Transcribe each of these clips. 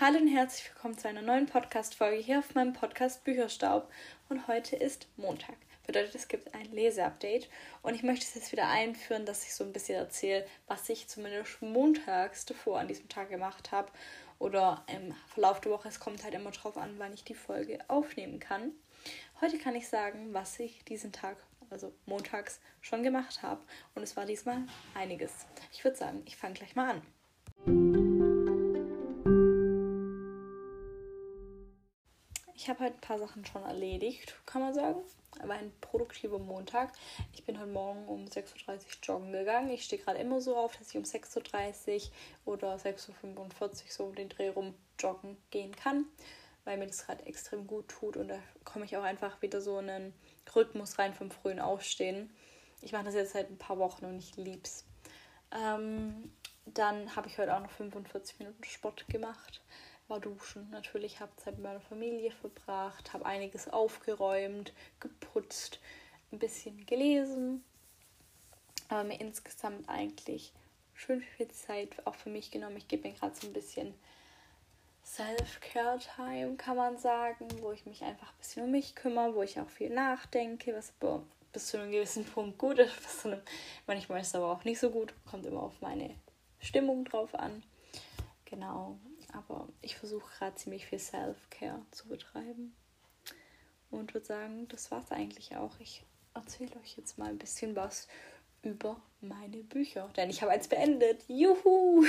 Hallo und herzlich willkommen zu einer neuen Podcast-Folge hier auf meinem Podcast Bücherstaub. Und heute ist Montag. Bedeutet, es gibt ein Leseupdate. Und ich möchte es jetzt wieder einführen, dass ich so ein bisschen erzähle, was ich zumindest montags davor an diesem Tag gemacht habe. Oder im Verlauf der Woche. Es kommt halt immer drauf an, wann ich die Folge aufnehmen kann. Heute kann ich sagen, was ich diesen Tag, also montags, schon gemacht habe. Und es war diesmal einiges. Ich würde sagen, ich fange gleich mal an. Ich habe halt ein paar Sachen schon erledigt, kann man sagen. War ein produktiver Montag. Ich bin heute Morgen um 6.30 Uhr joggen gegangen. Ich stehe gerade immer so auf, dass ich um 6.30 Uhr oder 6.45 Uhr so um den Dreh rum joggen gehen kann, weil mir das gerade extrem gut tut und da komme ich auch einfach wieder so in einen Rhythmus rein vom frühen Aufstehen. Ich mache das jetzt seit ein paar Wochen und ich lieb's. Ähm, dann habe ich heute auch noch 45 Minuten Sport gemacht war duschen. Natürlich habe Zeit mit meiner Familie verbracht, habe einiges aufgeräumt, geputzt, ein bisschen gelesen. Aber mir insgesamt eigentlich schön viel Zeit auch für mich genommen. Ich gebe mir gerade so ein bisschen Self-Care-Time, kann man sagen, wo ich mich einfach ein bisschen um mich kümmere, wo ich auch viel nachdenke, was bis zu einem gewissen Punkt gut ist. Bis zu einem, manchmal ist es aber auch nicht so gut. Kommt immer auf meine Stimmung drauf an. Genau. Aber ich versuche gerade ziemlich viel Self-Care zu betreiben. Und würde sagen, das war es eigentlich auch. Ich erzähle euch jetzt mal ein bisschen was über meine Bücher. Denn ich habe eins beendet. Juhu!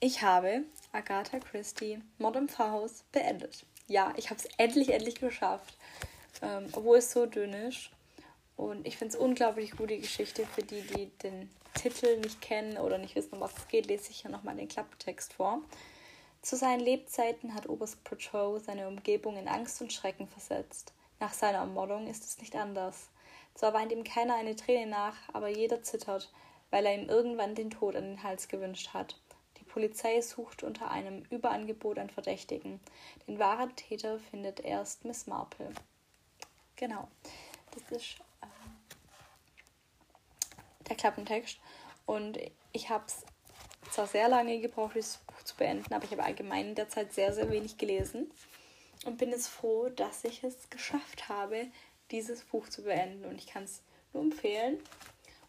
Ich habe Agatha Christie im Pfarrhaus beendet. Ja, ich habe es endlich, endlich geschafft. Ähm, obwohl es so dünn ist. Und ich finde es unglaublich gute Geschichte für die, die den Titel nicht kennen oder nicht wissen, um was es geht, lese ich hier nochmal den Klapptext vor. Zu seinen Lebzeiten hat Oberst Prochow seine Umgebung in Angst und Schrecken versetzt. Nach seiner Ermordung ist es nicht anders. Zwar weint ihm keiner eine Träne nach, aber jeder zittert, weil er ihm irgendwann den Tod an den Hals gewünscht hat. Die Polizei sucht unter einem Überangebot an Verdächtigen. Den wahren Täter findet erst Miss Marple. Genau. Das ist der Klappentext. Und ich habe es zwar sehr lange gebraucht, dieses Buch zu beenden, aber ich habe allgemein in der Zeit sehr, sehr wenig gelesen und bin jetzt froh, dass ich es geschafft habe, dieses Buch zu beenden. Und ich kann es nur empfehlen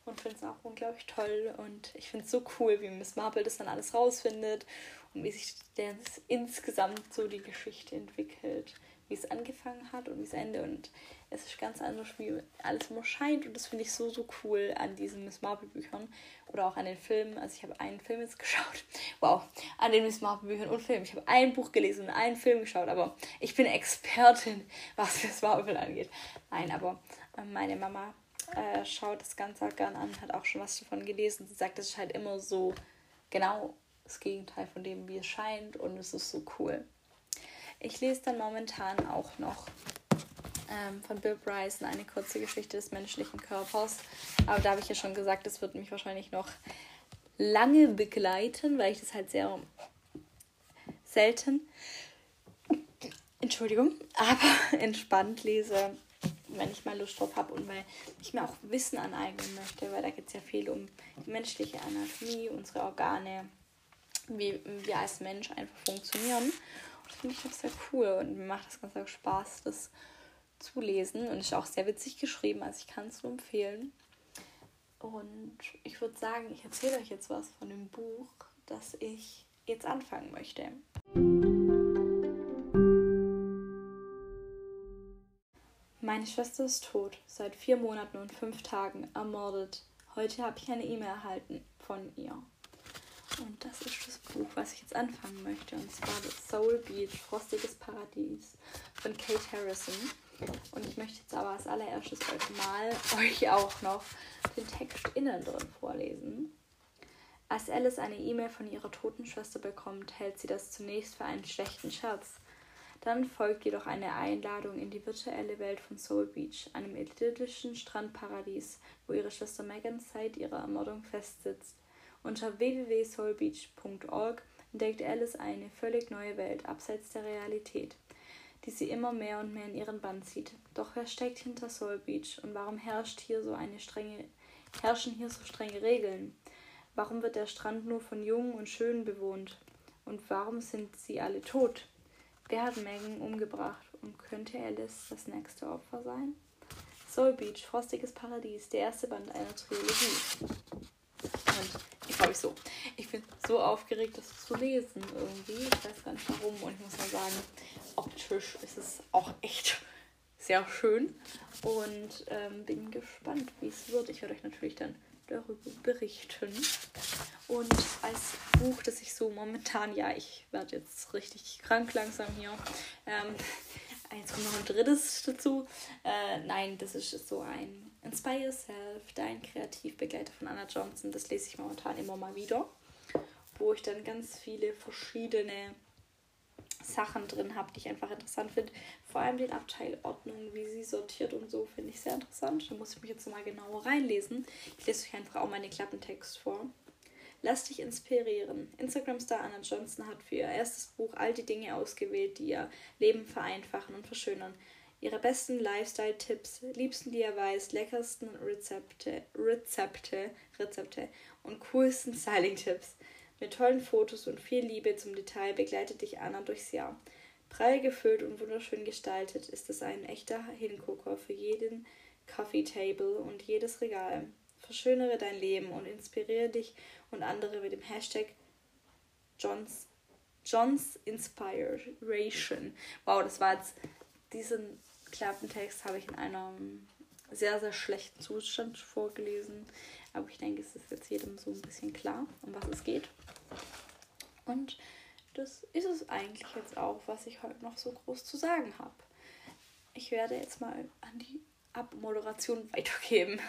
und finde es auch unglaublich toll. Und ich finde es so cool, wie Miss Marple das dann alles rausfindet und wie sich das insgesamt so die Geschichte entwickelt wie es angefangen hat und wie es endet. Und es ist ganz anders, wie alles immer scheint. Und das finde ich so, so cool an diesen Miss Marple-Büchern oder auch an den Filmen. Also ich habe einen Film jetzt geschaut. Wow, an den Miss Marple-Büchern und Filmen. Ich habe ein Buch gelesen und einen Film geschaut, aber ich bin Expertin, was Miss Marple angeht. Nein, aber äh, meine Mama äh, schaut das Ganze auch gern an, hat auch schon was davon gelesen. Sie sagt, es ist halt immer so genau das Gegenteil von dem, wie es scheint. Und es ist so cool. Ich lese dann momentan auch noch ähm, von Bill Bryson eine kurze Geschichte des menschlichen Körpers. Aber da habe ich ja schon gesagt, das wird mich wahrscheinlich noch lange begleiten, weil ich das halt sehr selten, Entschuldigung, aber entspannt lese, wenn ich mal Lust drauf habe und weil ich mir auch Wissen aneignen möchte, weil da geht es ja viel um die menschliche Anatomie, unsere Organe, wie wir als Mensch einfach funktionieren. Das finde ich auch sehr cool und mir macht das ganz auch Spaß, das zu lesen. Und ist auch sehr witzig geschrieben, also ich kann es nur empfehlen. Und ich würde sagen, ich erzähle euch jetzt was von dem Buch, das ich jetzt anfangen möchte. Meine Schwester ist tot, seit vier Monaten und fünf Tagen ermordet. Heute habe ich eine E-Mail erhalten von ihr. Und das ist das Buch, was ich jetzt anfangen möchte. Und zwar das Soul Beach, Frostiges Paradies von Kate Harrison. Und ich möchte jetzt aber als allererstes euch mal euch auch noch den Text innen drin vorlesen. Als Alice eine E-Mail von ihrer toten Schwester bekommt, hält sie das zunächst für einen schlechten Scherz. Dann folgt jedoch eine Einladung in die virtuelle Welt von Soul Beach, einem idyllischen Strandparadies, wo ihre Schwester Megan seit ihrer Ermordung festsitzt. Unter www.soulbeach.org entdeckt Alice eine völlig neue Welt abseits der Realität, die sie immer mehr und mehr in ihren Bann zieht. Doch wer steckt hinter Soul Beach und warum herrscht hier so eine strenge, herrschen hier so strenge Regeln? Warum wird der Strand nur von Jungen und Schönen bewohnt? Und warum sind sie alle tot? Wer hat Megan umgebracht? Und könnte Alice das nächste Opfer sein? Soul Beach, Frostiges Paradies, der erste Band einer Trilogie. Und ich freue mich so. Ich bin so aufgeregt, das zu lesen irgendwie. Ich weiß gar nicht warum. Und ich muss mal sagen, optisch ist es auch echt sehr schön. Und ähm, bin gespannt, wie es wird. Ich werde euch natürlich dann darüber berichten. Und als Buch, das ich so momentan, ja, ich werde jetzt richtig krank langsam hier. Ähm, jetzt kommt noch ein drittes dazu. Äh, nein, das ist so ein Inspire Yourself, dein Kreativbegleiter von Anna Johnson. Das lese ich momentan immer mal wieder, wo ich dann ganz viele verschiedene Sachen drin habe, die ich einfach interessant finde. Vor allem den Abteil Ordnung, wie sie sortiert und so, finde ich sehr interessant. Da muss ich mich jetzt mal genauer reinlesen. Ich lese euch einfach auch meine Klappentext vor. Lass dich inspirieren. Instagram-Star Anna Johnson hat für ihr erstes Buch all die Dinge ausgewählt, die ihr Leben vereinfachen und verschönern. Ihre besten Lifestyle-Tipps, liebsten DIYs, leckersten Rezepte, Rezepte, Rezepte und coolsten Styling-Tipps. Mit tollen Fotos und viel Liebe zum Detail begleitet dich Anna durchs Jahr. Prall gefüllt und wunderschön gestaltet ist es ein echter Hingucker für jeden Coffee Table und jedes Regal. Verschönere dein Leben und inspiriere dich und andere mit dem Hashtag Johns, Johns Inspiration. Wow, das war jetzt, diesen Klappentext habe ich in einem sehr, sehr schlechten Zustand vorgelesen. Aber ich denke, es ist jetzt jedem so ein bisschen klar, um was es geht. Und das ist es eigentlich jetzt auch, was ich heute noch so groß zu sagen habe. Ich werde jetzt mal an die Abmoderation weitergeben.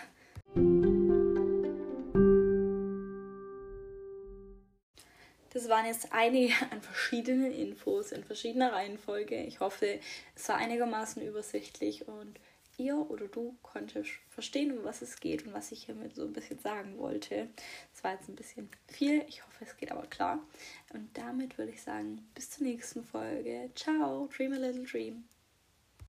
Waren jetzt einige an verschiedenen Infos in verschiedener Reihenfolge. Ich hoffe, es war einigermaßen übersichtlich und ihr oder du konntest verstehen, um was es geht und was ich hiermit so ein bisschen sagen wollte. Es war jetzt ein bisschen viel. Ich hoffe, es geht aber klar. Und damit würde ich sagen, bis zur nächsten Folge. Ciao, dream a little dream.